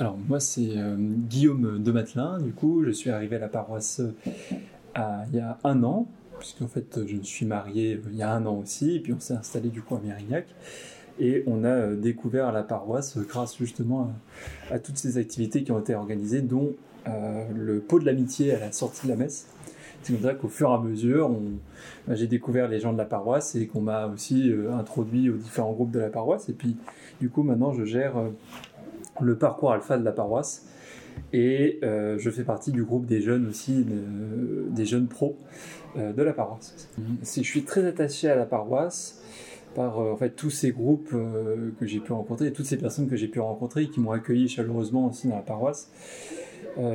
Alors moi c'est euh, Guillaume de Matelin, du coup je suis arrivé à la paroisse il y a un an, puisqu'en fait je me suis marié il y a un an aussi, et puis on s'est installé du coup à Mérignac. Et on a découvert la paroisse grâce justement à, toutes ces activités qui ont été organisées, dont le pot de l'amitié à la sortie de la messe. C'est comme ça qu'au fur et à mesure, bah, j'ai découvert les gens de la paroisse et qu'on m'a aussi euh, introduit aux différents groupes de la paroisse. Et puis, du coup, maintenant, je gère euh, le parcours alpha de la paroisse. Et euh, je fais partie du groupe des jeunes aussi, des jeunes pros de la paroisse. Je suis très attaché à la paroisse par en fait tous ces groupes que j'ai pu rencontrer, toutes ces personnes que j'ai pu rencontrer et qui m'ont accueilli chaleureusement aussi dans la paroisse.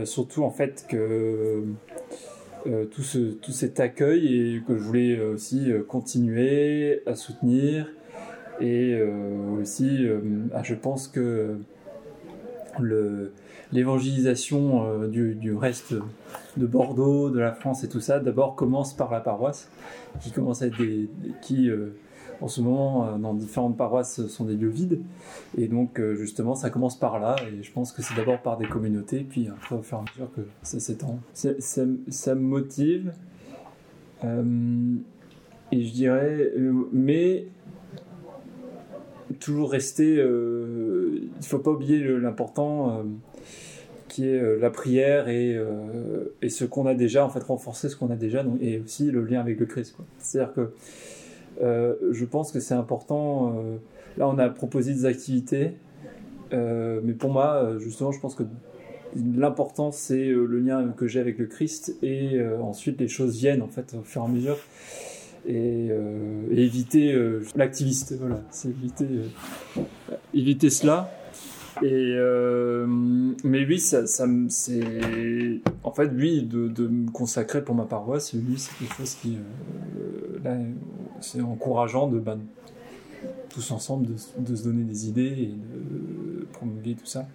surtout en fait que euh, tout, ce, tout cet accueil et que je voulais euh, aussi euh, continuer à soutenir. Et aussi, ah, je pense que l'évangélisation du, du, reste de Bordeaux, de la France et tout ça, d'abord commence par la paroisse, qui commence à être qui en ce moment, euh, dans différentes paroisses, sont des lieux vides. Et donc, euh, justement, ça commence par là. Et je pense que c'est d'abord par des communautés, puis après, au fur et à mesure que ça s'étend. Ça, ça, me motive. Euh, et je dirais, mais toujours rester. Il ne faut pas oublier l'important qui est la prière et, et ce qu'on a déjà, en fait, renforcer ce qu'on a déjà, et aussi le lien avec le Christ. C'est-à-dire que euh, je pense que c'est important. Euh, là, on a proposé des activités, euh, mais pour moi, justement, je pense que l'important, c'est le lien que j'ai avec le Christ, et ensuite les choses viennent en fait au fur et à mesure. Et, éviter l'activiste, voilà, c'est éviter, éviter cela. Et mais oui, ça, ça c'est en fait oui de, de, me consacrer pour ma paroisse, lui c'est quelque chose qui là c'est encourageant de bah, tous ensemble de, se donner des idées et de promulguer tout ça.